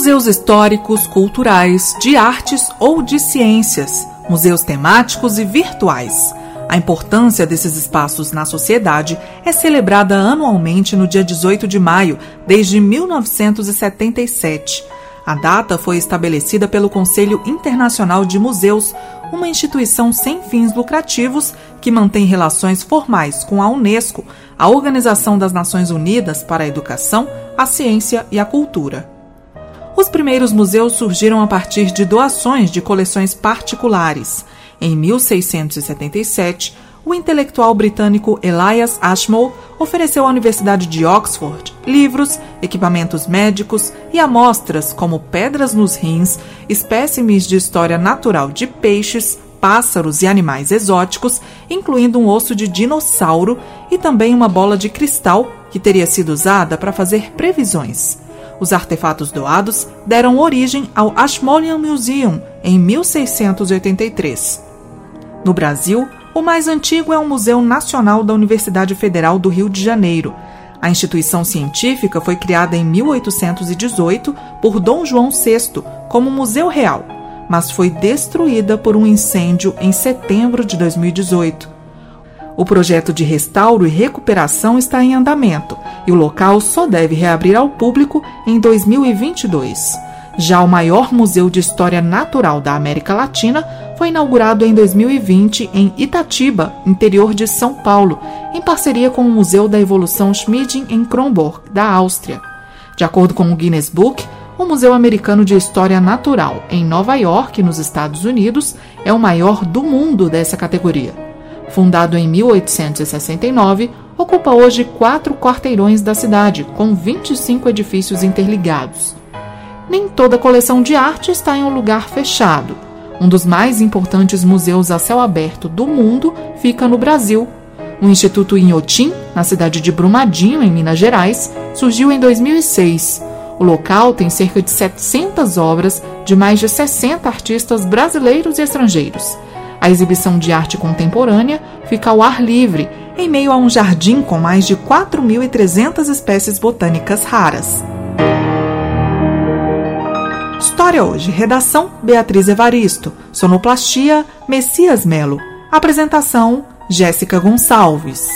museus históricos, culturais, de artes ou de ciências, museus temáticos e virtuais. A importância desses espaços na sociedade é celebrada anualmente no dia 18 de maio, desde 1977. A data foi estabelecida pelo Conselho Internacional de Museus, uma instituição sem fins lucrativos que mantém relações formais com a Unesco, a Organização das Nações Unidas para a Educação, a Ciência e a Cultura. Os primeiros museus surgiram a partir de doações de coleções particulares. Em 1677, o intelectual britânico Elias Ashmole ofereceu à Universidade de Oxford livros, equipamentos médicos e amostras como pedras nos rins, espécimes de história natural de peixes, pássaros e animais exóticos, incluindo um osso de dinossauro e também uma bola de cristal que teria sido usada para fazer previsões. Os artefatos doados deram origem ao Ashmolean Museum em 1683. No Brasil, o mais antigo é o Museu Nacional da Universidade Federal do Rio de Janeiro. A instituição científica foi criada em 1818 por Dom João VI como Museu Real, mas foi destruída por um incêndio em setembro de 2018. O projeto de restauro e recuperação está em andamento e o local só deve reabrir ao público em 2022. Já o maior museu de história natural da América Latina foi inaugurado em 2020 em Itatiba, interior de São Paulo, em parceria com o Museu da Evolução Schmieding em Kronborg, da Áustria. De acordo com o Guinness Book, o Museu Americano de História Natural, em Nova York, nos Estados Unidos, é o maior do mundo dessa categoria. Fundado em 1869, ocupa hoje quatro quarteirões da cidade, com 25 edifícios interligados. Nem toda coleção de arte está em um lugar fechado. Um dos mais importantes museus a céu aberto do mundo fica no Brasil. O Instituto Inhotim, na cidade de Brumadinho, em Minas Gerais, surgiu em 2006. O local tem cerca de 700 obras de mais de 60 artistas brasileiros e estrangeiros a exibição de arte contemporânea fica ao ar livre, em meio a um jardim com mais de 4.300 espécies botânicas raras. História hoje. Redação: Beatriz Evaristo. Sonoplastia: Messias Melo. Apresentação: Jéssica Gonçalves.